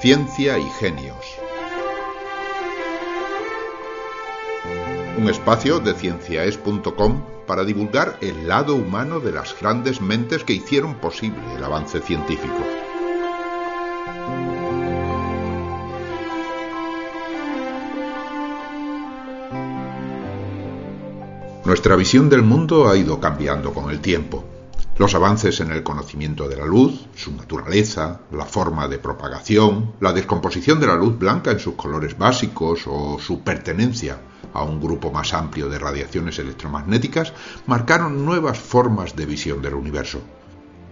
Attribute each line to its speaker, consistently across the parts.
Speaker 1: Ciencia y Genios. Un espacio de cienciaes.com para divulgar el lado humano de las grandes mentes que hicieron posible el avance científico. Nuestra visión del mundo ha ido cambiando con el tiempo. Los avances en el conocimiento de la luz, su naturaleza, la forma de propagación, la descomposición de la luz blanca en sus colores básicos o su pertenencia a un grupo más amplio de radiaciones electromagnéticas marcaron nuevas formas de visión del universo.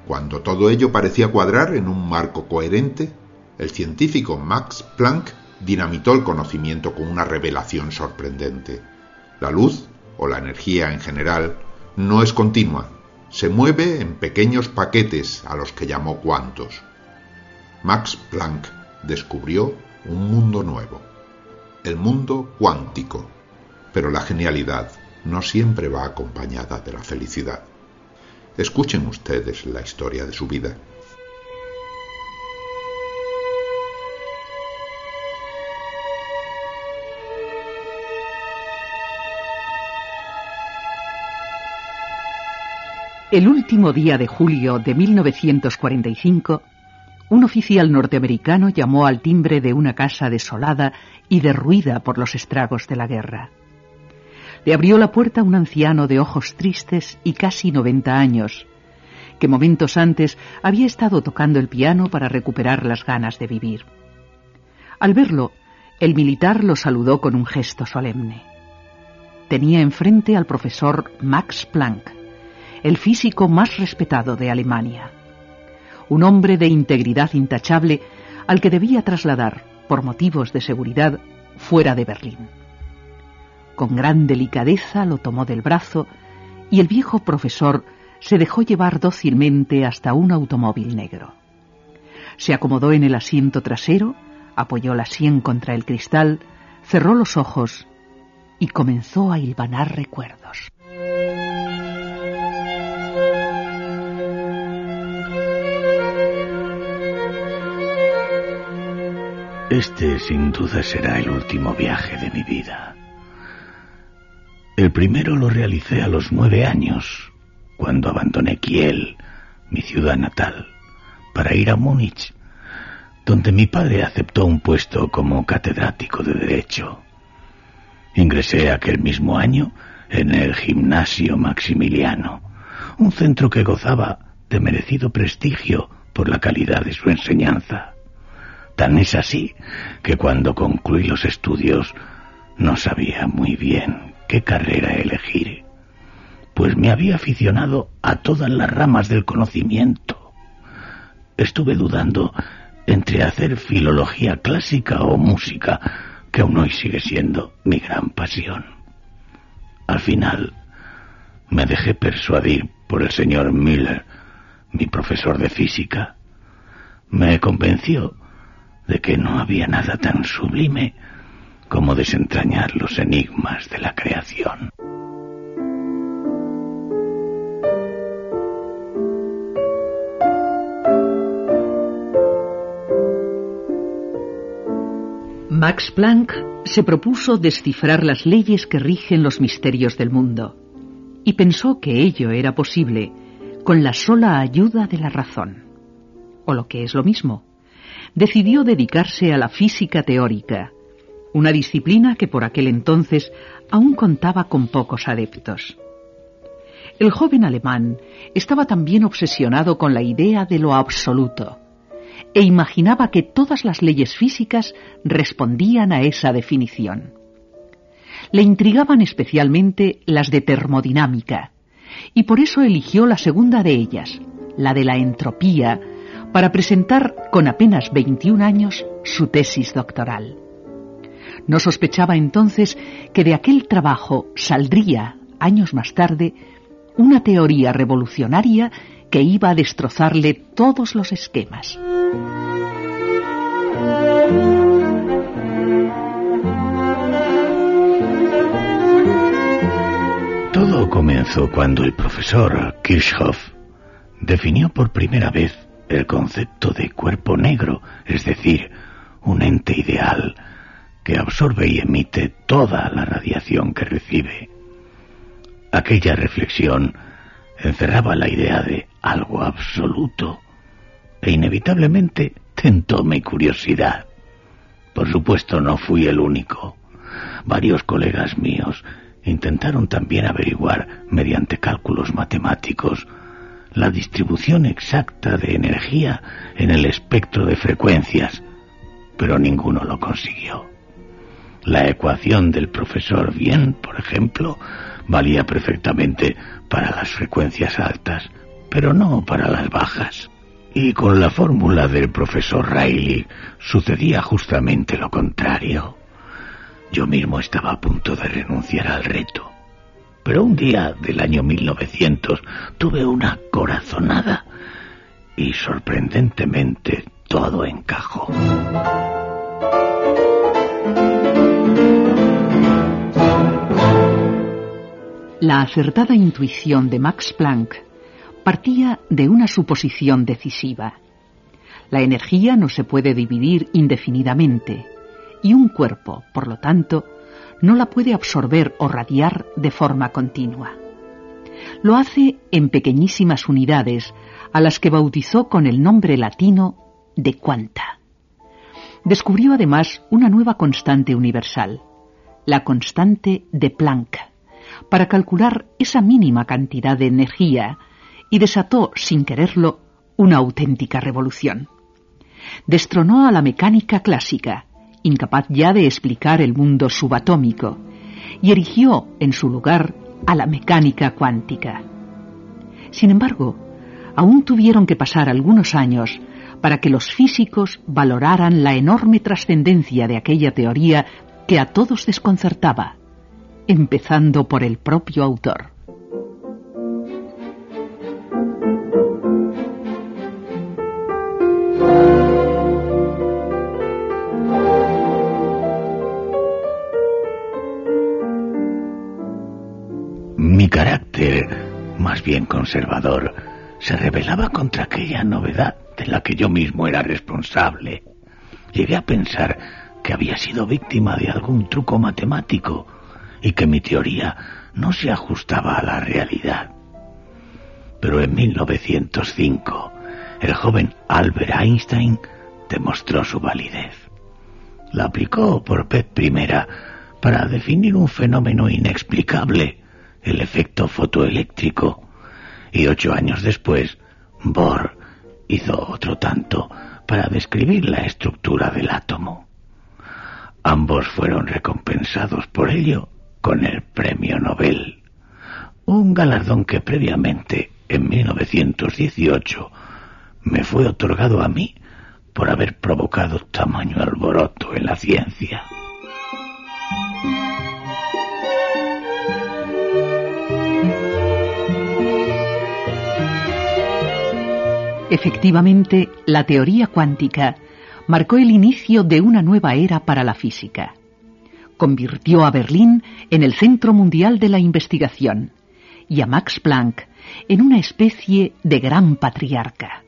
Speaker 1: Cuando todo ello parecía cuadrar en un marco coherente, el científico Max Planck dinamitó el conocimiento con una revelación sorprendente. La luz, o la energía en general, no es continua, se mueve en pequeños paquetes a los que llamó cuantos. Max Planck descubrió un mundo nuevo, el mundo cuántico, pero la genialidad no siempre va acompañada de la felicidad. Escuchen ustedes la historia de su vida.
Speaker 2: El último día de julio de 1945, un oficial norteamericano llamó al timbre de una casa desolada y derruida por los estragos de la guerra. Le abrió la puerta un anciano de ojos tristes y casi 90 años, que momentos antes había estado tocando el piano para recuperar las ganas de vivir. Al verlo, el militar lo saludó con un gesto solemne. Tenía enfrente al profesor Max Planck, el físico más respetado de Alemania. Un hombre de integridad intachable al que debía trasladar, por motivos de seguridad, fuera de Berlín. Con gran delicadeza lo tomó del brazo y el viejo profesor se dejó llevar dócilmente hasta un automóvil negro. Se acomodó en el asiento trasero, apoyó la sien contra el cristal, cerró los ojos y comenzó a hilvanar recuerdos.
Speaker 3: Este sin duda será el último viaje de mi vida. El primero lo realicé a los nueve años, cuando abandoné Kiel, mi ciudad natal, para ir a Múnich, donde mi padre aceptó un puesto como catedrático de Derecho. Ingresé aquel mismo año en el Gimnasio Maximiliano, un centro que gozaba de merecido prestigio por la calidad de su enseñanza. Tan es así que cuando concluí los estudios no sabía muy bien qué carrera elegir, pues me había aficionado a todas las ramas del conocimiento. Estuve dudando entre hacer filología clásica o música, que aún hoy sigue siendo mi gran pasión. Al final me dejé persuadir por el señor Miller, mi profesor de física. Me convenció de que no había nada tan sublime como desentrañar los enigmas de la creación.
Speaker 2: Max Planck se propuso descifrar las leyes que rigen los misterios del mundo y pensó que ello era posible con la sola ayuda de la razón, o lo que es lo mismo, decidió dedicarse a la física teórica, una disciplina que por aquel entonces aún contaba con pocos adeptos. El joven alemán estaba también obsesionado con la idea de lo absoluto e imaginaba que todas las leyes físicas respondían a esa definición. Le intrigaban especialmente las de termodinámica, y por eso eligió la segunda de ellas, la de la entropía, para presentar con apenas 21 años su tesis doctoral. No sospechaba entonces que de aquel trabajo saldría, años más tarde, una teoría revolucionaria que iba a destrozarle todos los esquemas.
Speaker 3: Todo comenzó cuando el profesor Kirchhoff definió por primera vez el concepto de cuerpo negro, es decir, un ente ideal que absorbe y emite toda la radiación que recibe. Aquella reflexión encerraba la idea de algo absoluto e inevitablemente tentó mi curiosidad. Por supuesto no fui el único. Varios colegas míos intentaron también averiguar, mediante cálculos matemáticos, la distribución exacta de energía en el espectro de frecuencias, pero ninguno lo consiguió. La ecuación del profesor Bien, por ejemplo, valía perfectamente para las frecuencias altas, pero no para las bajas. Y con la fórmula del profesor Riley sucedía justamente lo contrario. Yo mismo estaba a punto de renunciar al reto. Pero un día del año 1900 tuve una corazonada y sorprendentemente todo encajó.
Speaker 2: La acertada intuición de Max Planck partía de una suposición decisiva. La energía no se puede dividir indefinidamente y un cuerpo, por lo tanto, no la puede absorber o radiar de forma continua. Lo hace en pequeñísimas unidades a las que bautizó con el nombre latino de cuanta. Descubrió además una nueva constante universal, la constante de Planck, para calcular esa mínima cantidad de energía y desató, sin quererlo, una auténtica revolución. Destronó a la mecánica clásica, incapaz ya de explicar el mundo subatómico, y erigió en su lugar a la mecánica cuántica. Sin embargo, aún tuvieron que pasar algunos años para que los físicos valoraran la enorme trascendencia de aquella teoría que a todos desconcertaba, empezando por el propio autor.
Speaker 3: Mi carácter, más bien conservador, se rebelaba contra aquella novedad de la que yo mismo era responsable. Llegué a pensar que había sido víctima de algún truco matemático y que mi teoría no se ajustaba a la realidad. Pero en 1905, el joven Albert Einstein demostró su validez. La aplicó por vez primera para definir un fenómeno inexplicable, el efecto fotoeléctrico, y ocho años después, Bohr hizo otro tanto para describir la estructura del átomo. Ambos fueron recompensados por ello con el Premio Nobel, un galardón que previamente, en 1918, me fue otorgado a mí por haber provocado tamaño alboroto en la ciencia.
Speaker 2: Efectivamente, la teoría cuántica marcó el inicio de una nueva era para la física convirtió a Berlín en el centro mundial de la investigación y a Max Planck en una especie de gran patriarca.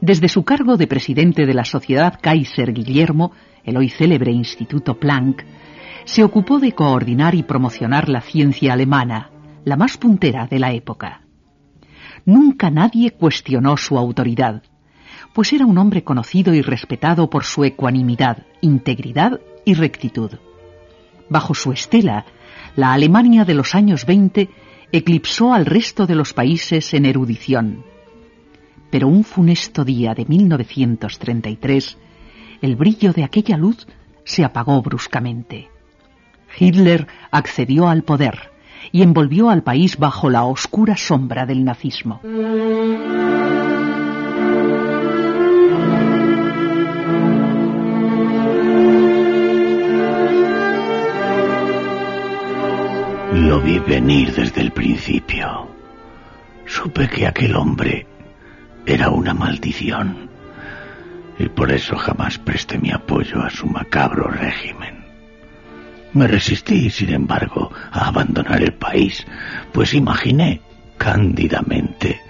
Speaker 2: Desde su cargo de presidente de la Sociedad Kaiser Guillermo, el hoy célebre Instituto Planck, se ocupó de coordinar y promocionar la ciencia alemana, la más puntera de la época. Nunca nadie cuestionó su autoridad, pues era un hombre conocido y respetado por su ecuanimidad, integridad y rectitud. Bajo su estela, la Alemania de los años 20 eclipsó al resto de los países en erudición. Pero un funesto día de 1933, el brillo de aquella luz se apagó bruscamente. Hitler accedió al poder y envolvió al país bajo la oscura sombra del nazismo.
Speaker 3: Lo vi venir desde el principio. Supe que aquel hombre era una maldición y por eso jamás presté mi apoyo a su macabro régimen. Me resistí, sin embargo, a abandonar el país, pues imaginé cándidamente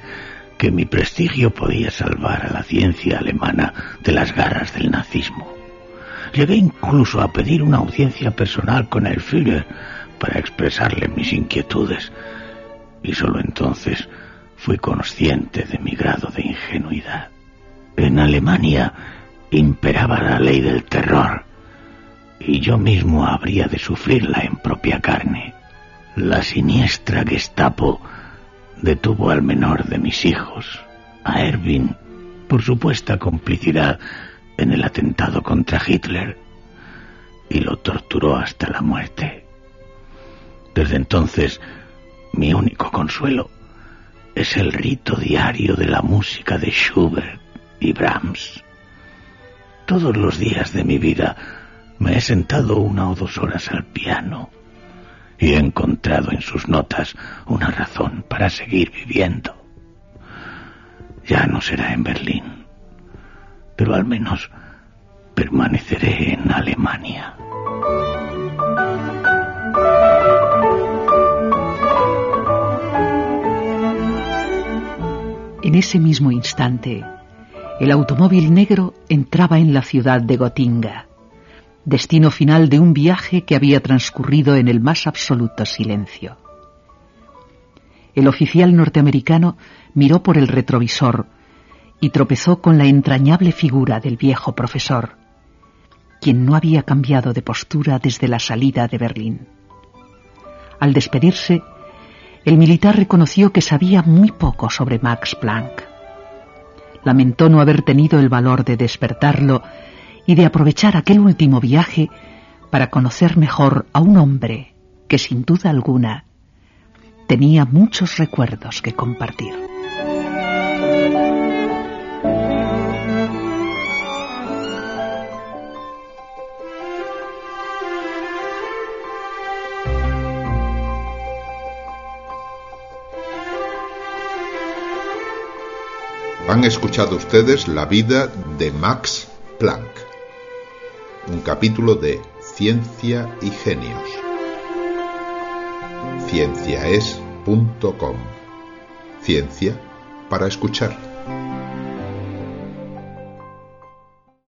Speaker 3: que mi prestigio podía salvar a la ciencia alemana de las garras del nazismo. Llegué incluso a pedir una audiencia personal con el Führer para expresarle mis inquietudes. Y solo entonces fui consciente de mi grado de ingenuidad. En Alemania imperaba la ley del terror y yo mismo habría de sufrirla en propia carne. La siniestra Gestapo detuvo al menor de mis hijos, a Erwin, por supuesta complicidad en el atentado contra Hitler, y lo torturó hasta la muerte. Desde entonces, mi único consuelo es el rito diario de la música de Schubert y Brahms. Todos los días de mi vida me he sentado una o dos horas al piano y he encontrado en sus notas una razón para seguir viviendo. Ya no será en Berlín, pero al menos permaneceré en Alemania.
Speaker 2: En ese mismo instante, el automóvil negro entraba en la ciudad de Gotinga destino final de un viaje que había transcurrido en el más absoluto silencio. El oficial norteamericano miró por el retrovisor y tropezó con la entrañable figura del viejo profesor, quien no había cambiado de postura desde la salida de Berlín. Al despedirse, el militar reconoció que sabía muy poco sobre Max Planck. Lamentó no haber tenido el valor de despertarlo y de aprovechar aquel último viaje para conocer mejor a un hombre que sin duda alguna tenía muchos recuerdos que compartir.
Speaker 1: Han escuchado ustedes la vida de Max Planck un capítulo de Ciencia y Genios. Cienciaes.com Ciencia para escuchar.